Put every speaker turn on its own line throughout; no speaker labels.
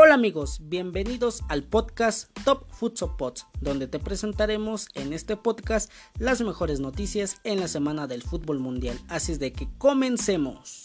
Hola amigos, bienvenidos al podcast Top Futsal Pods, donde te presentaremos en este podcast las mejores noticias en la semana del fútbol mundial. Así es de que comencemos.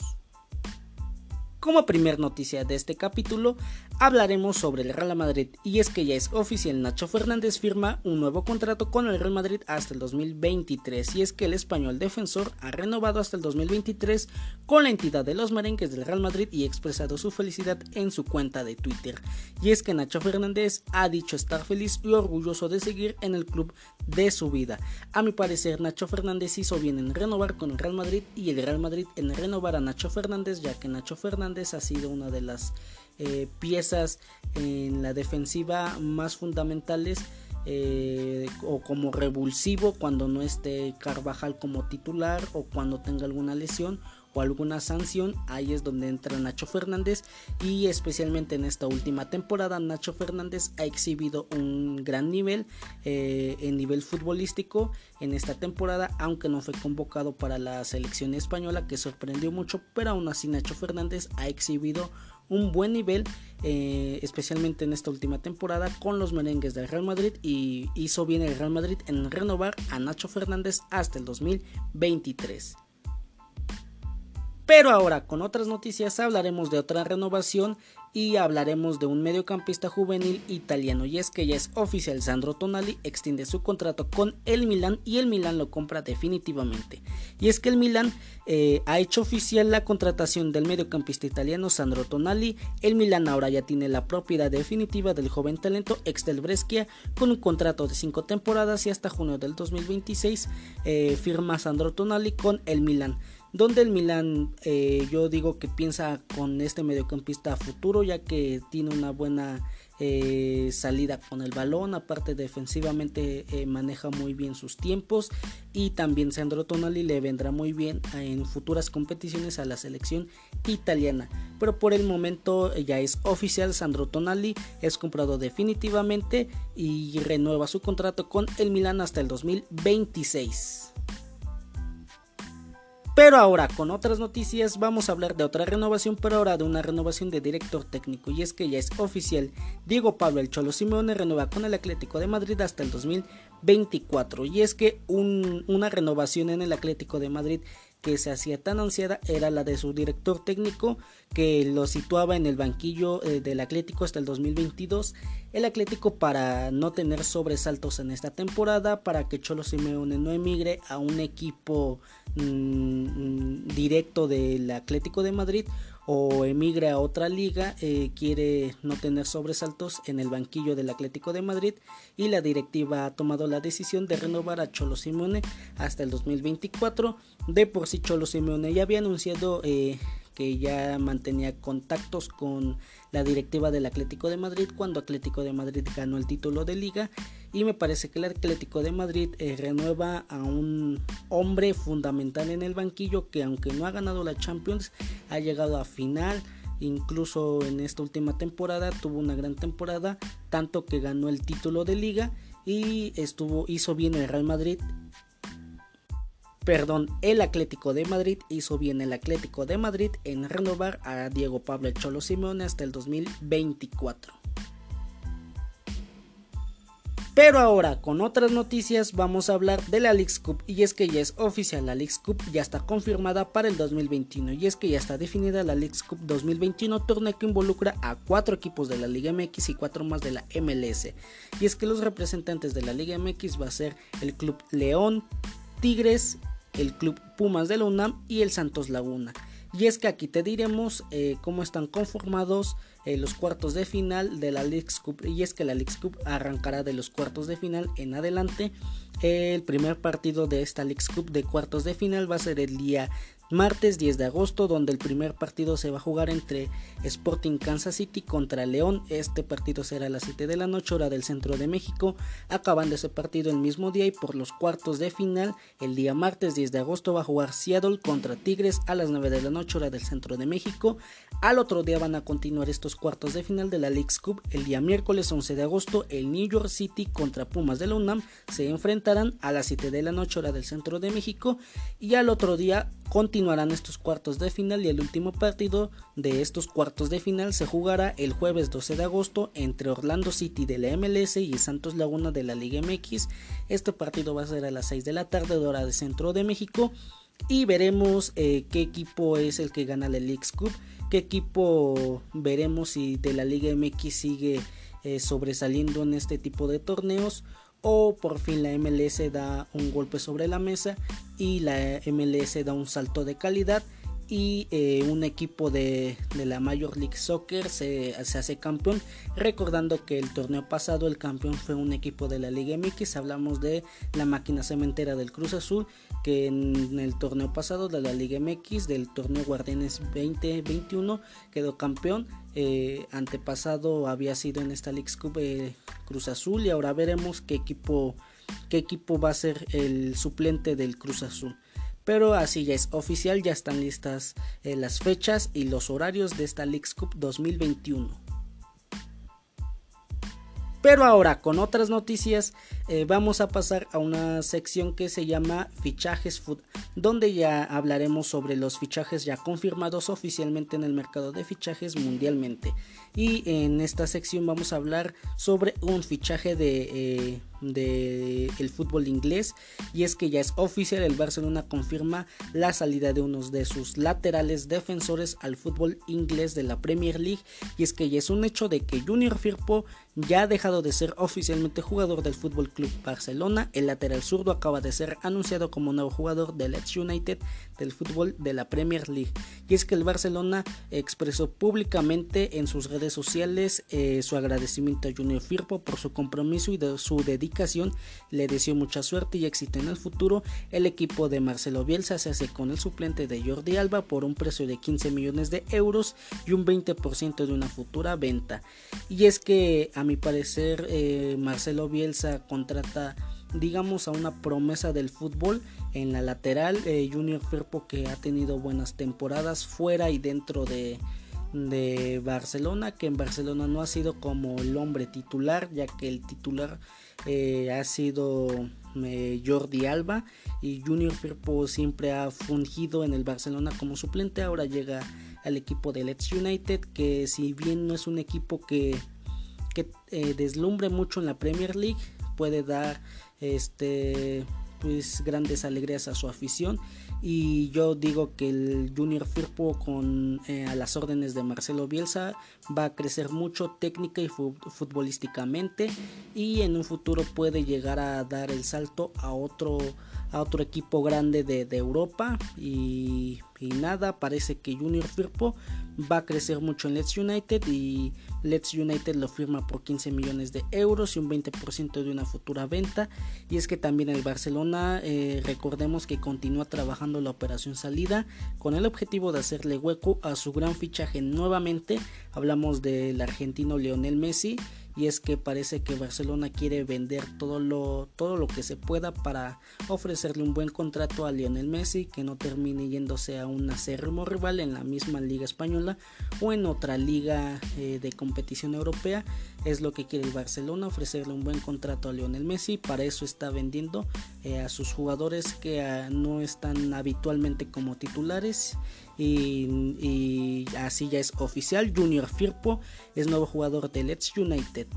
Como primer noticia de este capítulo, hablaremos sobre el Real Madrid y es que ya es oficial Nacho Fernández firma un nuevo contrato con el Real Madrid hasta el 2023 y es que el español defensor ha renovado hasta el 2023 con la entidad de los merengues del Real Madrid y ha expresado su felicidad en su cuenta de Twitter y es que Nacho Fernández ha dicho estar feliz y orgulloso de seguir en el club de su vida. A mi parecer Nacho Fernández hizo bien en renovar con el Real Madrid y el Real Madrid en renovar a Nacho Fernández ya que Nacho Fernández ha sido una de las eh, piezas en la defensiva más fundamentales eh, o como revulsivo cuando no esté Carvajal como titular o cuando tenga alguna lesión o alguna sanción, ahí es donde entra Nacho Fernández. Y especialmente en esta última temporada Nacho Fernández ha exhibido un gran nivel eh, en nivel futbolístico en esta temporada, aunque no fue convocado para la selección española que sorprendió mucho, pero aún así Nacho Fernández ha exhibido un buen nivel, eh, especialmente en esta última temporada con los merengues del Real Madrid y hizo bien el Real Madrid en renovar a Nacho Fernández hasta el 2023. Pero ahora con otras noticias hablaremos de otra renovación y hablaremos de un mediocampista juvenil italiano y es que ya es oficial Sandro Tonali extiende su contrato con el Milan y el Milan lo compra definitivamente. Y es que el Milan eh, ha hecho oficial la contratación del mediocampista italiano Sandro Tonali. El Milan ahora ya tiene la propiedad definitiva del joven talento ex del Brescia con un contrato de 5 temporadas y hasta junio del 2026 eh, firma Sandro Tonali con el Milan donde el Milan eh, yo digo que piensa con este mediocampista futuro ya que tiene una buena eh, salida con el balón aparte defensivamente eh, maneja muy bien sus tiempos y también Sandro Tonali le vendrá muy bien en futuras competiciones a la selección italiana. Pero por el momento ya es oficial Sandro Tonali es comprado definitivamente y renueva su contrato con el Milan hasta el 2026 pero ahora con otras noticias vamos a hablar de otra renovación, pero ahora de una renovación de director técnico. Y es que ya es oficial, Diego Pablo El Cholo Simeone renueva con el Atlético de Madrid hasta el 2024 y es que una renovación en el Atlético de Madrid que se hacía tan ansiada era la de su director técnico que lo situaba en el banquillo eh, del Atlético hasta el 2022. El Atlético para no tener sobresaltos en esta temporada, para que Cholo Simeone no emigre a un equipo mm, mm, directo del Atlético de Madrid o emigre a otra liga, eh, quiere no tener sobresaltos en el banquillo del Atlético de Madrid y la directiva ha tomado la decisión de renovar a Cholo Simone hasta el 2024. De por sí Cholo Simone ya había anunciado eh, que ya mantenía contactos con la directiva del Atlético de Madrid cuando Atlético de Madrid ganó el título de liga y me parece que el Atlético de Madrid eh, renueva a un hombre fundamental en el banquillo que aunque no ha ganado la Champions ha llegado a final incluso en esta última temporada tuvo una gran temporada tanto que ganó el título de liga y estuvo hizo bien el Real Madrid perdón, el Atlético de Madrid hizo bien el Atlético de Madrid en renovar a Diego Pablo Cholo Simeone hasta el 2024. Pero ahora con otras noticias vamos a hablar de la League Cup. Y es que ya es oficial la League Cup ya está confirmada para el 2021 y es que ya está definida la League Cup 2021 torneo que involucra a cuatro equipos de la Liga MX y cuatro más de la MLS y es que los representantes de la Liga MX va a ser el Club León, Tigres el Club Pumas de la UNAM y el Santos Laguna. Y es que aquí te diremos eh, cómo están conformados eh, los cuartos de final de la League Cup. Y es que la League Cup arrancará de los cuartos de final en adelante. El primer partido de esta League Cup de cuartos de final va a ser el día martes 10 de agosto, donde el primer partido se va a jugar entre Sporting Kansas City contra León. Este partido será a las 7 de la noche, hora del centro de México. Acabando ese partido el mismo día y por los cuartos de final, el día martes 10 de agosto va a jugar Seattle contra Tigres a las 9 de la noche, hora del centro de México. Al otro día van a continuar estos cuartos de final de la League's Cup. El día miércoles 11 de agosto, el New York City contra Pumas de la UNAM se enfrentará comenzarán a las 7 de la noche hora del centro de México y al otro día continuarán estos cuartos de final y el último partido de estos cuartos de final se jugará el jueves 12 de agosto entre Orlando City de la MLS y Santos Laguna de la Liga MX. Este partido va a ser a las 6 de la tarde hora del centro de México y veremos eh, qué equipo es el que gana la League Cup, qué equipo veremos si de la Liga MX sigue eh, sobresaliendo en este tipo de torneos o por fin la MLS da un golpe sobre la mesa y la MLS da un salto de calidad y eh, un equipo de, la Major League Soccer se, hace campeón. Recordando que el torneo pasado el campeón fue un equipo de la Liga MX. Hablamos de la máquina cementera del Cruz Azul, que en el torneo pasado de la Liga MX, del torneo Guardianes 2021, quedó campeón. Eh, antepasado había sido en esta League Cup eh, Cruz Azul y ahora veremos qué equipo, qué equipo va a ser el suplente del Cruz Azul. Pero así ya es oficial, ya están listas eh, las fechas y los horarios de esta League Cup 2021. Pero ahora con otras noticias eh, vamos a pasar a una sección que se llama fichajes food, donde ya hablaremos sobre los fichajes ya confirmados oficialmente en el mercado de fichajes mundialmente. Y en esta sección vamos a hablar sobre un fichaje de... Eh, del el fútbol inglés y es que ya es oficial el Barcelona confirma la salida de unos de sus laterales defensores al fútbol inglés de la Premier League y es que ya es un hecho de que Junior Firpo ya ha dejado de ser oficialmente jugador del Fútbol Club Barcelona. El lateral zurdo acaba de ser anunciado como nuevo jugador del Leeds United del fútbol de la Premier League. Y es que el Barcelona expresó públicamente en sus redes sociales eh, su agradecimiento a Junior Firpo por su compromiso y su dedicación. Le deseó mucha suerte y éxito en el futuro. El equipo de Marcelo Bielsa se hace con el suplente de Jordi Alba por un precio de 15 millones de euros y un 20% de una futura venta. Y es que a mi parecer eh, Marcelo Bielsa contrata digamos a una promesa del fútbol en la lateral eh, Junior Firpo que ha tenido buenas temporadas fuera y dentro de, Barcelona que en Barcelona no ha sido como el hombre titular ya que el titular eh, ha sido eh, Jordi Alba y Junior Firpo siempre ha fungido en el Barcelona como suplente. Ahora llega al equipo de Leeds United que si bien no es un equipo que deslumbre mucho en la Premier League puede dar este pues grandes alegrías a su afición. Y yo digo que el Junior Firpo con eh, a las órdenes de Marcelo Bielsa va a crecer mucho técnica y futbolísticamente y en un futuro puede llegar a dar el salto a otro a otro equipo grande de, Europa y, y, nada parece que Junior Firpo va a crecer mucho en Leeds United y Leeds United lo firma por 15 millones de euros y un 20% de una futura venta. Y es que también el Barcelona, eh, recordemos que continúa trabajando la operación salida con el objetivo de hacerle hueco a su gran fichaje nuevamente. Hablamos del argentino Lionel Messi y es que parece que Barcelona quiere vender todo lo, todo lo que se pueda para ofrecerle un buen contrato a Lionel Messi que no termine yéndose a un acérrimo rival en la misma liga española o en otra liga eh, de competición europea. Es lo que quiere el Barcelona ofrecerle un buen contrato a Lionel Messi. Para eso está vendiendo eh, a sus jugadores que ah, no están habitualmente como titulares y, así ya es oficial. Junior Firpo es nuevo jugador de Leeds United.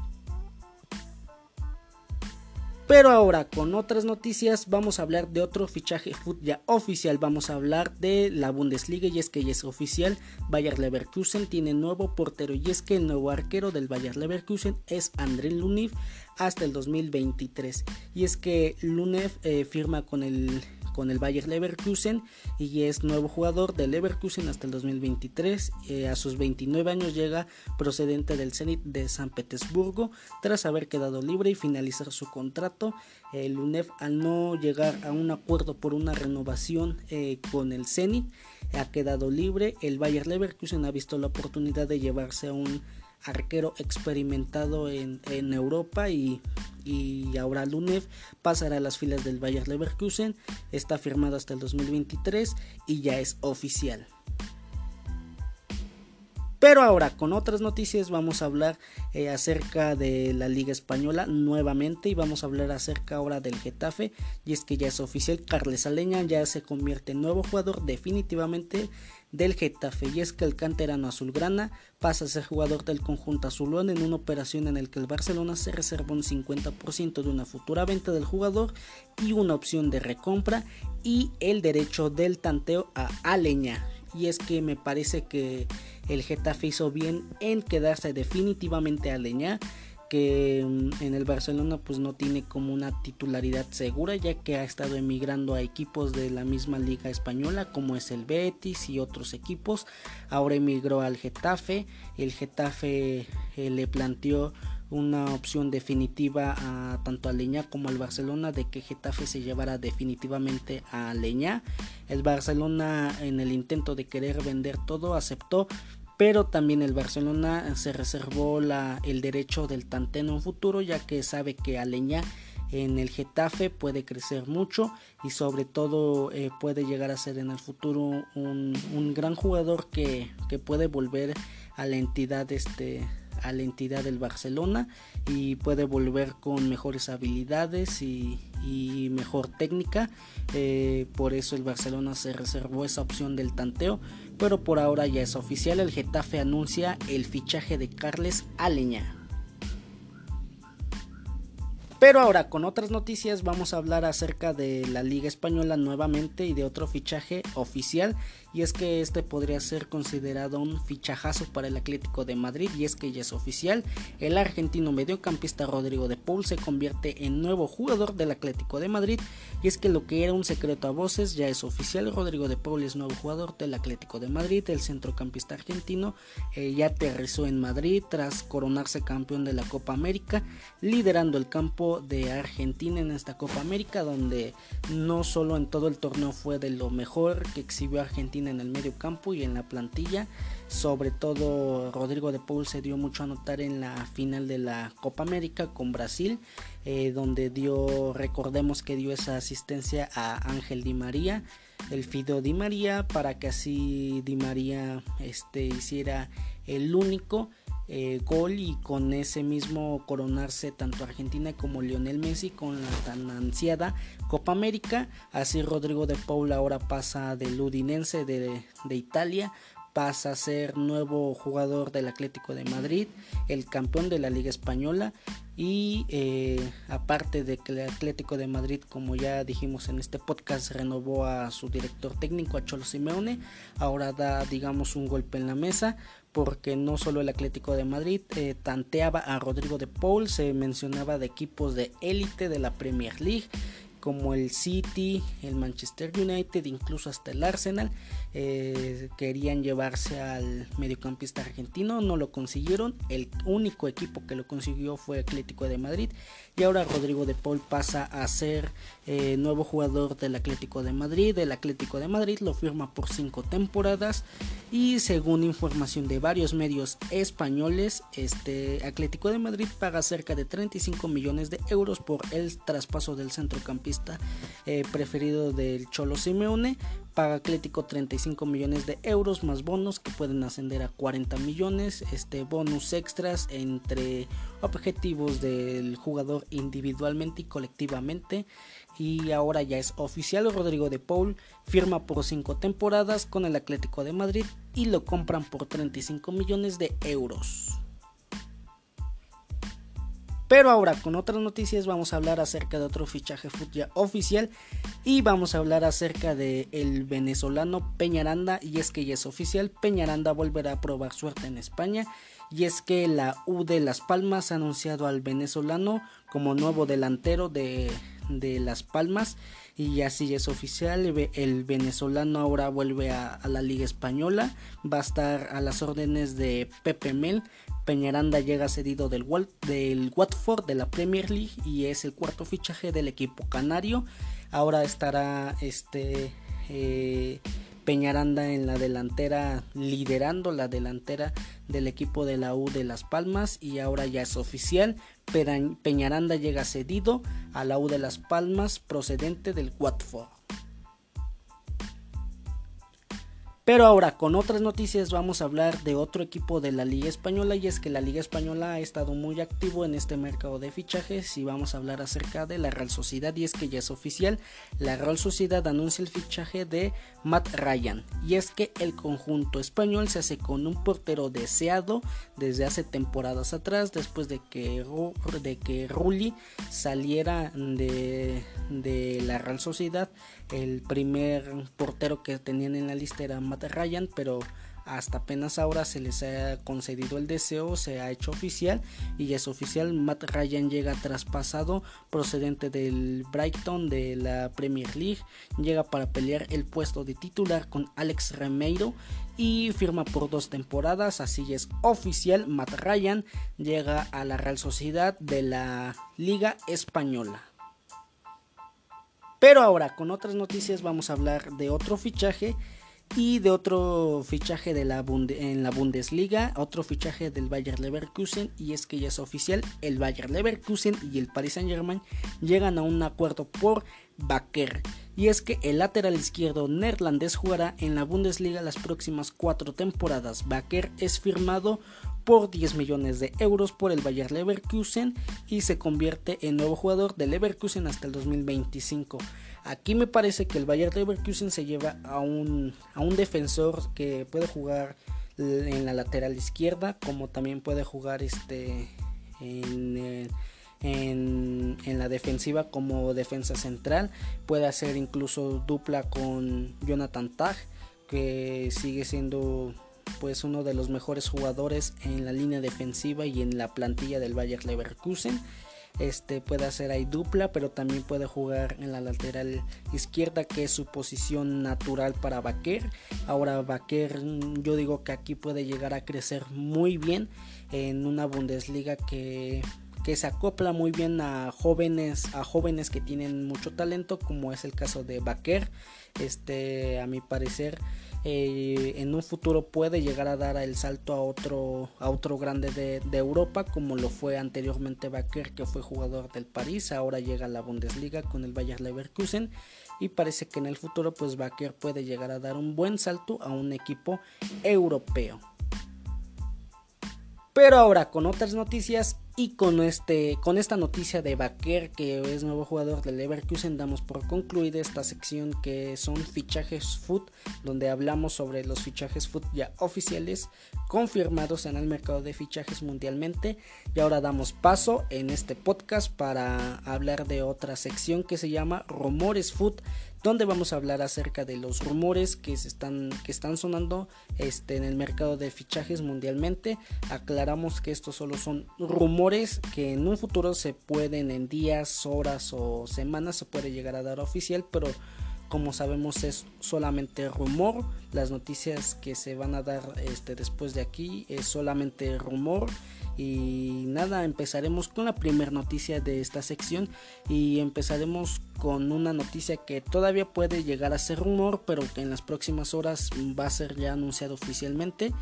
Pero ahora con otras noticias vamos a hablar de otro fichaje ya oficial. Vamos a hablar de la Bundesliga y es que ya es oficial. Bayer Leverkusen tiene nuevo portero y es que el nuevo arquero del Bayer Leverkusen es André Lunev hasta el 2023. Y es que Lunev eh, firma con el con el Bayer Leverkusen y es nuevo jugador del Leverkusen hasta el 2023. Eh, a sus 29 años llega procedente del Zenit de San Petersburgo tras haber quedado libre y finalizar su contrato. El UNEF al no llegar a un acuerdo por una renovación eh, con el Zenit ha quedado libre. El Bayer Leverkusen ha visto la oportunidad de llevarse a un arquero experimentado en, Europa y, y, ahora Lunev pasará a las filas del Bayer Leverkusen, está firmado hasta el 2023 y ya es oficial. Pero ahora con otras noticias vamos a hablar eh, acerca de la Liga Española nuevamente y vamos a hablar acerca ahora del Getafe y es que ya es oficial, Carles Aleña ya se convierte en nuevo jugador definitivamente del Getafe y es que el canterano azulgrana pasa a ser jugador del conjunto azulón en una operación en la que el Barcelona se reserva un 50% de una futura venta del jugador y una opción de recompra y el derecho del tanteo a Aleña. Y es que me parece que el Getafe hizo bien en quedarse definitivamente a Leña que mm, en el Barcelona pues no tiene como una titularidad segura ya que ha estado emigrando a equipos de la misma liga española como es el Betis y otros equipos ahora emigró al Getafe el Getafe eh, le planteó una opción definitiva a tanto a Leña como al Barcelona de que Getafe se llevara definitivamente a Leña. El Barcelona en el intento de querer vender todo aceptó, pero también el Barcelona se reservó el derecho del tanteno en futuro ya que sabe que Aleña en el Getafe puede crecer mucho y sobre todo eh, puede llegar a ser en el futuro un, gran jugador que, que, puede volver a la entidad este a la entidad del Barcelona y puede volver con mejores habilidades y, mejor técnica. Eh, por eso el Barcelona se reservó esa opción del tanteo. Pero por ahora ya es oficial. El Getafe anuncia el fichaje de Carles Aleña. Pero ahora con otras noticias vamos a hablar acerca de la Liga Española nuevamente y de otro fichaje oficial. Y es que este podría ser considerado un fichajazo para el Atlético de Madrid. Y es que ya es oficial, el argentino mediocampista Rodrigo de Paul se convierte en nuevo jugador del Atlético de Madrid. Y es que lo que era un secreto a voces ya es oficial, Rodrigo de Paul es nuevo jugador del Atlético de Madrid, el centrocampista argentino. Eh, ya aterrizó en Madrid tras coronarse campeón de la Copa América, liderando el campo de Argentina en esta Copa América donde no solo en todo el torneo fue de lo mejor que exhibió Argentina en el medio campo y en la plantilla. Sobre todo Rodrigo de Paul se dio mucho a notar en la final de la Copa América con Brasil, eh, donde dio, recordemos que dio esa asistencia a Ángel Di María, el Fido Di María, para que así Di María este, hiciera el único eh, gol y con ese mismo coronarse tanto Argentina como Lionel Messi con la tan ansiada Copa América. Así Rodrigo de Paul ahora pasa del Udinense de, de Italia pasa a ser nuevo jugador del Atlético de Madrid, el campeón de la Liga Española y eh, aparte de que el Atlético de Madrid, como ya dijimos en este podcast, renovó a su director técnico, a Cholo Simeone, ahora da digamos un golpe en la mesa porque no solo el Atlético de Madrid eh, tanteaba a Rodrigo de Paul, se mencionaba de equipos de élite de la Premier League como el City, el Manchester United, incluso hasta el Arsenal, eh, querían llevarse al mediocampista argentino, no lo consiguieron, el único equipo que lo consiguió fue Atlético de Madrid. Y ahora Rodrigo de Paul pasa a ser eh, nuevo jugador del Atlético de Madrid, el Atlético de Madrid lo firma por cinco temporadas. Y según información de varios medios españoles, este Atlético de Madrid paga cerca de 35 millones de euros por el traspaso del centrocampista eh, preferido del Cholo Simeone. Paga Atlético 35 millones de euros más bonos que pueden ascender a 40 millones. Este bonus extras entre objetivos del jugador individualmente y colectivamente y ahora ya es oficial Rodrigo de Paul firma por 5 temporadas con el Atlético de Madrid y lo compran por 35 millones de euros. Pero ahora con otras noticias vamos a hablar acerca de otro fichaje ya oficial y vamos a hablar acerca de el venezolano Peñaranda. Y es que ya es oficial, Peñaranda volverá a probar suerte en España. Y es que la U de Las Palmas ha anunciado al venezolano como nuevo delantero de de Las Palmas. Y así es oficial el venezolano ahora vuelve a, la liga española. Va a estar a las órdenes de Pepe Mel Peñaranda llega cedido del, Watford de la Premier League y es el cuarto fichaje del equipo canario ahora estará este eh, Peñaranda en la delantera, liderando la delantera del equipo de la U de Las Palmas y ahora ya es oficial. Peñaranda llega cedido a la U de Las Palmas procedente del Watford. Pero ahora con otras noticias vamos a hablar de otro equipo de la Liga Española y es que la Liga Española ha estado muy activo en este mercado de fichajes y vamos a hablar acerca de la Real Sociedad y es que ya es oficial, la Real Sociedad anuncia el fichaje de Matt Ryan. Y es que el conjunto español se hace con un portero deseado desde hace temporadas atrás después de que, de que Rulli saliera de, de la Real Sociedad el primer portero que tenían en la lista era Matt Ryan, pero hasta apenas ahora se les ha concedido el deseo, se ha hecho oficial y es oficial. Matt Ryan llega traspasado procedente del Brighton de la Premier League, llega para pelear el puesto de titular con Alex Remeiro y firma por dos temporadas, así es oficial. Matt Ryan llega a la Real Sociedad de la Liga Española. Pero ahora con otras noticias vamos a hablar de otro fichaje y de otro fichaje de la en la Bundesliga, otro fichaje del Bayer Leverkusen y es que ya es oficial, el Bayer Leverkusen y el Paris Saint-Germain llegan a un acuerdo por Baker. Y es que el lateral izquierdo neerlandés jugará en la Bundesliga las próximas cuatro temporadas. Baker es firmado por 10 millones de euros por el Bayer Leverkusen y se convierte en nuevo jugador de Leverkusen hasta el 2025. Aquí me parece que el Bayer Leverkusen se lleva a un, a un defensor que puede jugar en la lateral izquierda, como también puede jugar este en, en, en, la defensiva como defensa central. Puede hacer incluso dupla con Jonathan Tag, que sigue siendo pues uno de los mejores jugadores en la línea defensiva y en la plantilla del Bayer Leverkusen. Este puede hacer ahí dupla, pero también puede jugar en la lateral izquierda, que es su posición natural para Baker. Ahora Baker, yo digo que aquí puede llegar a crecer muy bien en una Bundesliga que que se acopla muy bien a jóvenes a jóvenes que tienen mucho talento como es el caso de Baker este a mi parecer eh, en un futuro puede llegar a dar el salto a otro, a otro grande de, Europa, como lo fue anteriormente Baker, que fue jugador del París, ahora llega a la Bundesliga con el Bayer Leverkusen y parece que en el futuro pues Baker puede llegar a dar un buen salto a un equipo europeo. Pero ahora con otras noticias y con, este, con esta noticia de Baker, que es nuevo jugador del Leverkusen, damos por concluida esta sección que son fichajes foot, donde hablamos sobre los fichajes foot ya oficiales confirmados en el mercado de fichajes mundialmente. Y ahora damos paso en este podcast para hablar de otra sección que se llama Rumores Foot donde vamos a hablar acerca de los rumores que, se están, que están sonando este, en el mercado de fichajes mundialmente. Aclaramos que estos solo son rumores que en un futuro se pueden en días, horas o semanas se puede llegar a dar oficial, pero como sabemos es solamente rumor. Las noticias que se van a dar este, después de aquí es solamente rumor. Y nada, empezaremos con la primera noticia de esta sección y empezaremos con una noticia que todavía puede llegar a ser rumor, pero que en las próximas horas va a ser ya anunciado oficialmente.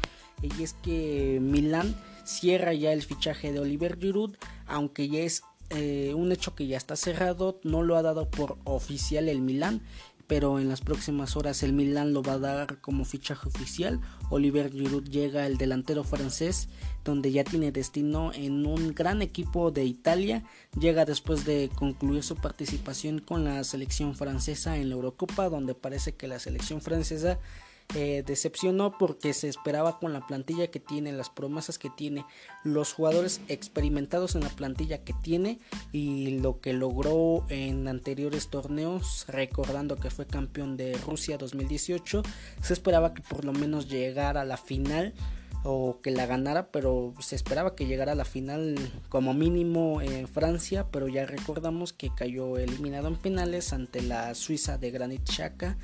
Y es que Milan cierra ya el fichaje de Oliver Giroud, aunque ya es eh, un hecho que ya está cerrado, no lo ha dado por oficial el Milan pero en las próximas horas el Milan lo va a dar como fichaje oficial. Oliver Giroud llega el delantero francés, donde ya tiene destino en un gran equipo de Italia. Llega después de concluir su participación con la selección francesa en la Eurocopa, donde parece que la selección francesa eh, decepcionó porque se esperaba con la plantilla que tiene, las promesas que tiene, los jugadores experimentados en la plantilla que tiene y lo que logró en anteriores torneos, recordando que fue campeón de Rusia 2018, se esperaba que por lo menos llegara a la final o que la ganara, pero se esperaba que llegara a la final como mínimo en Francia, pero ya recordamos que cayó eliminado en penales ante la Suiza de Granit Xhaka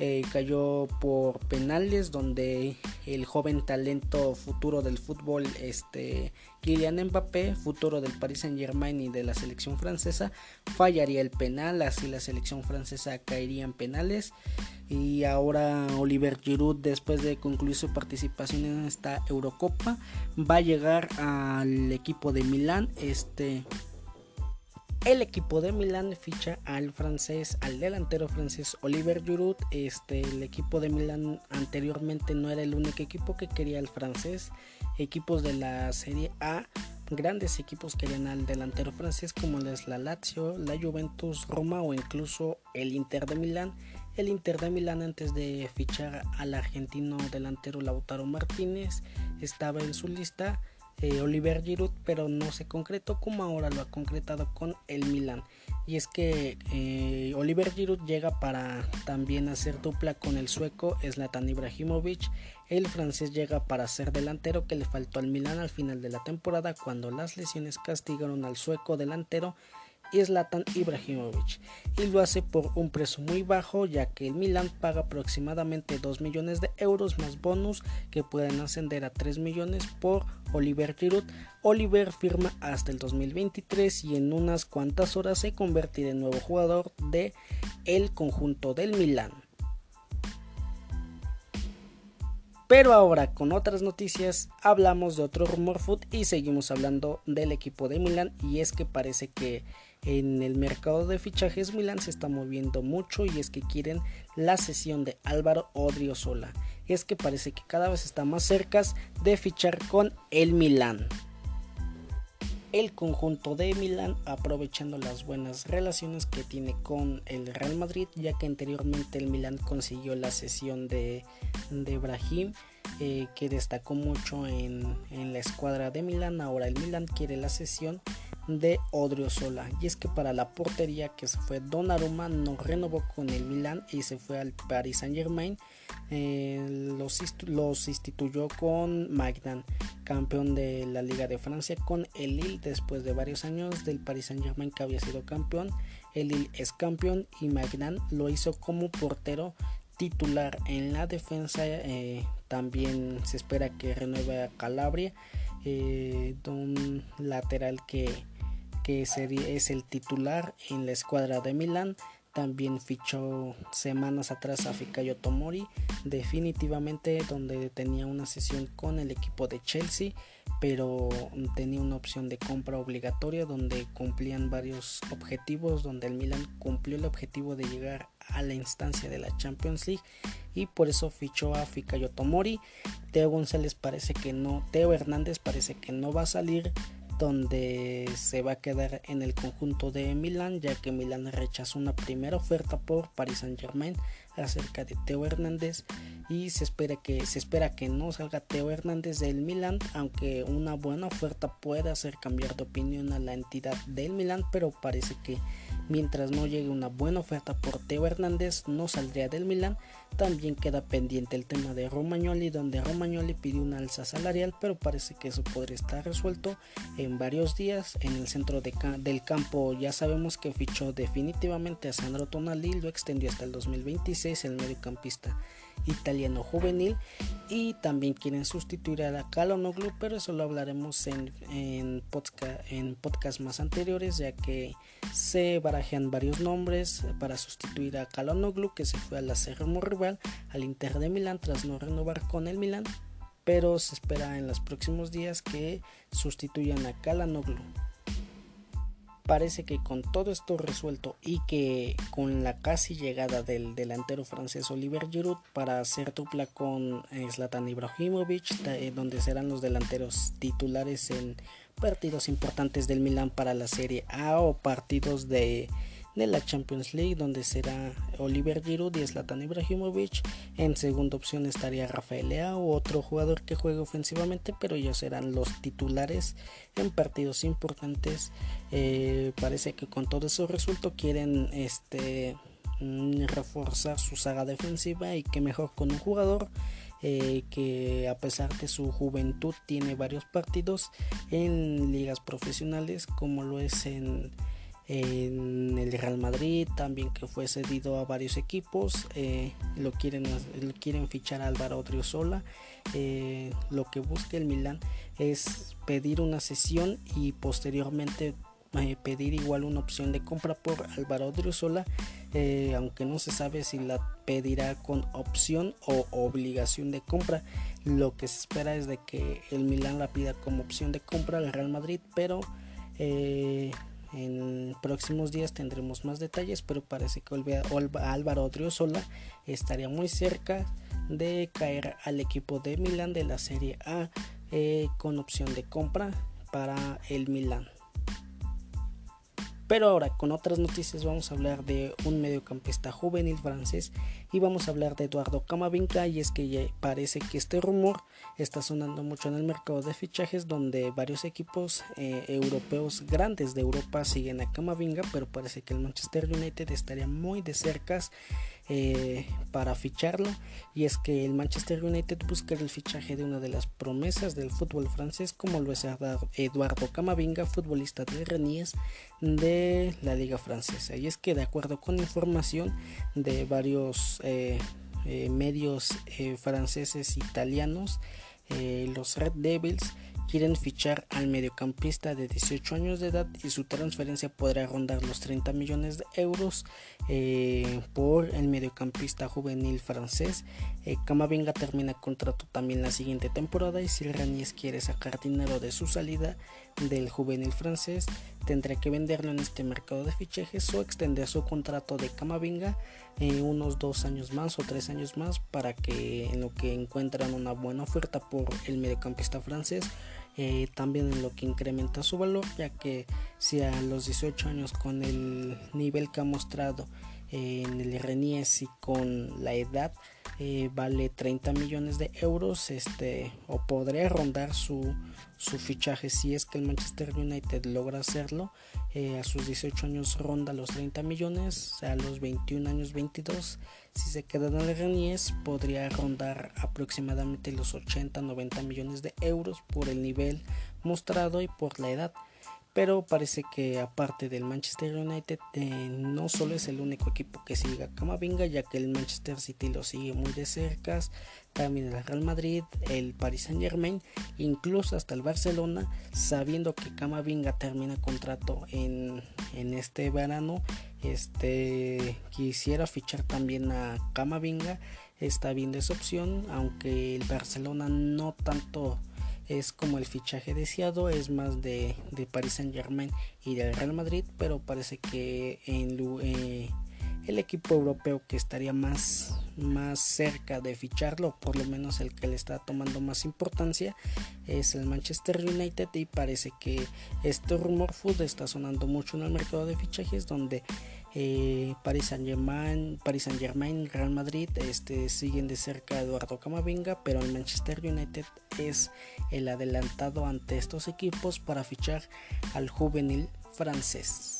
eh, cayó por penales donde el joven talento futuro del fútbol este Kylian Mbappé futuro del Paris Saint Germain y de la selección francesa fallaría el penal así la selección francesa caería en penales. Y ahora Oliver Giroud después de concluir su participación en esta Eurocopa va a llegar al equipo de Milán este El equipo de Milán ficha al francés, al delantero francés Oliver Giroud. Este, el equipo de Milán anteriormente no era el único equipo que quería al francés. Equipos de la Serie A, grandes equipos querían al delantero francés como es la Lazio, la Juventus, Roma o incluso el Inter de Milán. El Inter de Milán antes de fichar al argentino delantero Lautaro Martínez estaba en su lista eh, Oliver Giroud, pero no se concretó como ahora lo ha concretado con el Milan. Y es que eh, Oliver Giroud llega para también hacer dupla con el sueco Zlatan Ibrahimovic. El francés llega para ser delantero que le faltó al Milan al final de la temporada cuando las lesiones castigaron al sueco delantero Zlatan Ibrahimovic y lo hace por un precio muy bajo ya que el Milan paga aproximadamente 2 millones de euros más bonus que pueden ascender a 3 millones por Oliver Giroud. Oliver firma hasta el 2023 y en unas cuantas horas se convertirá en nuevo jugador de el conjunto del Milan. Pero ahora con otras noticias hablamos de otro rumor food y seguimos hablando del equipo de Milan y es que parece que en el mercado de fichajes Milan se está moviendo mucho y es que quieren la sesión de Álvaro Odriozola. Es que parece que cada vez está más cerca de fichar con el Milan el conjunto de Milán aprovechando las buenas relaciones que tiene con el Real Madrid ya que anteriormente el Milán consiguió la sesión de, de Brahim eh, que destacó mucho en, en, la escuadra de Milán ahora el Milán quiere la sesión de Odriozola y es que para la portería que se fue Donnarumma no renovó con el Milán y se fue al Paris Saint Germain eh, los, los instituyó con Magnan campeón de la Liga de Francia con el Lille después de varios años del Paris Saint Germain que había sido campeón. El Lille es campeón y Magnan lo hizo como portero titular en la defensa. Eh, también se espera que renueve a Calabria, eh, un lateral que, que es el titular en la escuadra de Milán. También fichó semanas atrás a Fikayo Tomori, definitivamente donde tenía una sesión con el equipo de Chelsea, pero tenía una opción de compra obligatoria donde cumplían varios objetivos, donde el Milan cumplió el objetivo de llegar a la instancia de la Champions League y por eso fichó a Fikayo Tomori. Teo González parece que no, Teo Hernández parece que no va a salir donde se va a quedar en el conjunto de Milán, ya que Milán rechazó una primera oferta por Paris Saint Germain acerca de Teo Hernández y se espera que se espera que no salga Teo Hernández del Milán, aunque una buena oferta puede hacer cambiar de opinión a la entidad del Milán, pero parece que Mientras no llegue una buena oferta por Teo Hernández, no saldría del Milán. También queda pendiente el tema de Romagnoli, donde Romagnoli pidió una alza salarial, pero parece que eso podría estar resuelto en varios días. En el centro del campo ya sabemos que fichó definitivamente a Sandro Tonali, lo extendió hasta el 2026 el mediocampista italiano juvenil y también quieren sustituir a la Calonoglu, pero eso lo hablaremos en, en, podcast, en podcast más anteriores, ya que se barajean varios nombres para sustituir a Calonoglu, que se fue al acérrimo rival al Inter de Milán tras no renovar con el Milán, pero se espera en los próximos días que sustituyan a Calonoglu parece que con todo esto resuelto y que con la casi llegada del delantero francés Oliver Giroud para hacer dupla con eh, Zlatan Ibrahimovic, eh, donde serán los delanteros titulares en partidos importantes del Milan para la Serie A o partidos de de la Champions League, donde será Oliver Giroud y Zlatan Ibrahimovic. En segunda opción estaría Rafael Leao, otro jugador que juega ofensivamente, pero ellos serán los titulares en partidos importantes. Eh, parece que con todo eso resuelto quieren este mm, reforzar su saga defensiva y que mejor con un jugador eh, que a pesar de su juventud tiene varios partidos en ligas profesionales como lo es en en el Real Madrid también que fue cedido a varios equipos eh, lo quieren quieren fichar a Álvaro Odriozola eh, lo que busca el Milan es pedir una sesión y posteriormente eh, pedir igual una opción de compra por Álvaro Odriozola aunque no se sabe si la pedirá con opción o obligación de compra. Lo que se espera es de que el Milan la pida como opción de compra al Real Madrid pero en próximos días tendremos más detalles, pero parece que Álvaro Odriozola estaría muy cerca de caer al equipo de Milán de la Serie A eh, con opción de compra para el Milán. Pero ahora con otras noticias vamos a hablar de un mediocampista juvenil francés y vamos a hablar de Eduardo Camavinga y es que ya parece que este rumor está sonando mucho en el mercado de fichajes donde varios equipos eh, europeos grandes de Europa siguen a Camavinga pero parece que el Manchester United estaría muy de cerca eh, para ficharlo. Y es que el Manchester United busca el fichaje de una de las promesas del fútbol francés como lo es Eduardo Camavinga, futbolista de Renies de la liga francesa. Y es que de acuerdo con información de varios eh, eh, medios franceses italianos los Red Devils quieren fichar al mediocampista de 18 años de edad y su transferencia podrá rondar los 30 millones de euros eh, por el mediocampista juvenil francés. Eh, Camavinga termina contrato también la siguiente temporada y si Ranies quiere sacar dinero de su salida del juvenil francés, tendrá que venderlo en este mercado de fichajes o extender su contrato de Camavinga en unos dos años más o tres años más para que en lo que encuentran una buena oferta por el mediocampista francés eh, también en lo que incrementa su valor ya que si a los 18 años con el nivel que ha mostrado en el Renies y con la edad eh, vale 30 millones de euros este o podría rondar su, su fichaje si es que el Manchester United logra hacerlo. Eh, a sus 18 años ronda los 30 millones a los 21 años 22 si se queda en el Renies podría rondar aproximadamente los 80 90 millones de euros por el nivel mostrado y por la edad pero parece que aparte del Manchester United eh, no solo es el único equipo que siga a Camavinga ya que el Manchester City lo sigue muy de cerca también el Real Madrid el Paris Saint Germain incluso hasta el Barcelona sabiendo que Camavinga termina contrato en, en este verano este quisiera fichar también a Camavinga está viendo esa opción aunque el Barcelona no tanto es como el fichaje deseado, es más de, de Paris Saint Germain y del Real Madrid, pero parece que en, eh, el equipo europeo que estaría más, más cerca de ficharlo, por lo menos el que le está tomando más importancia, es el Manchester United y parece que este rumor food está sonando mucho en el mercado de fichajes donde eh, Paris Saint Germain, Paris Real Madrid este, siguen de cerca a Eduardo Camavinga, pero el Manchester United es el adelantado ante estos equipos para fichar al juvenil francés.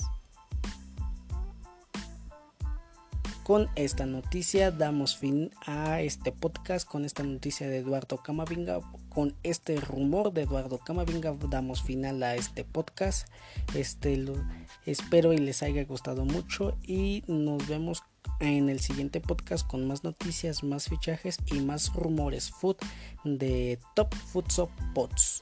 Con esta noticia damos fin a este podcast, con esta noticia de Eduardo Camavinga, con este rumor de Eduardo Camavinga damos final a este podcast. Este lo, espero y les haya gustado mucho y nos vemos en el siguiente podcast con más noticias, más fichajes y más rumores food de Top Food Pots.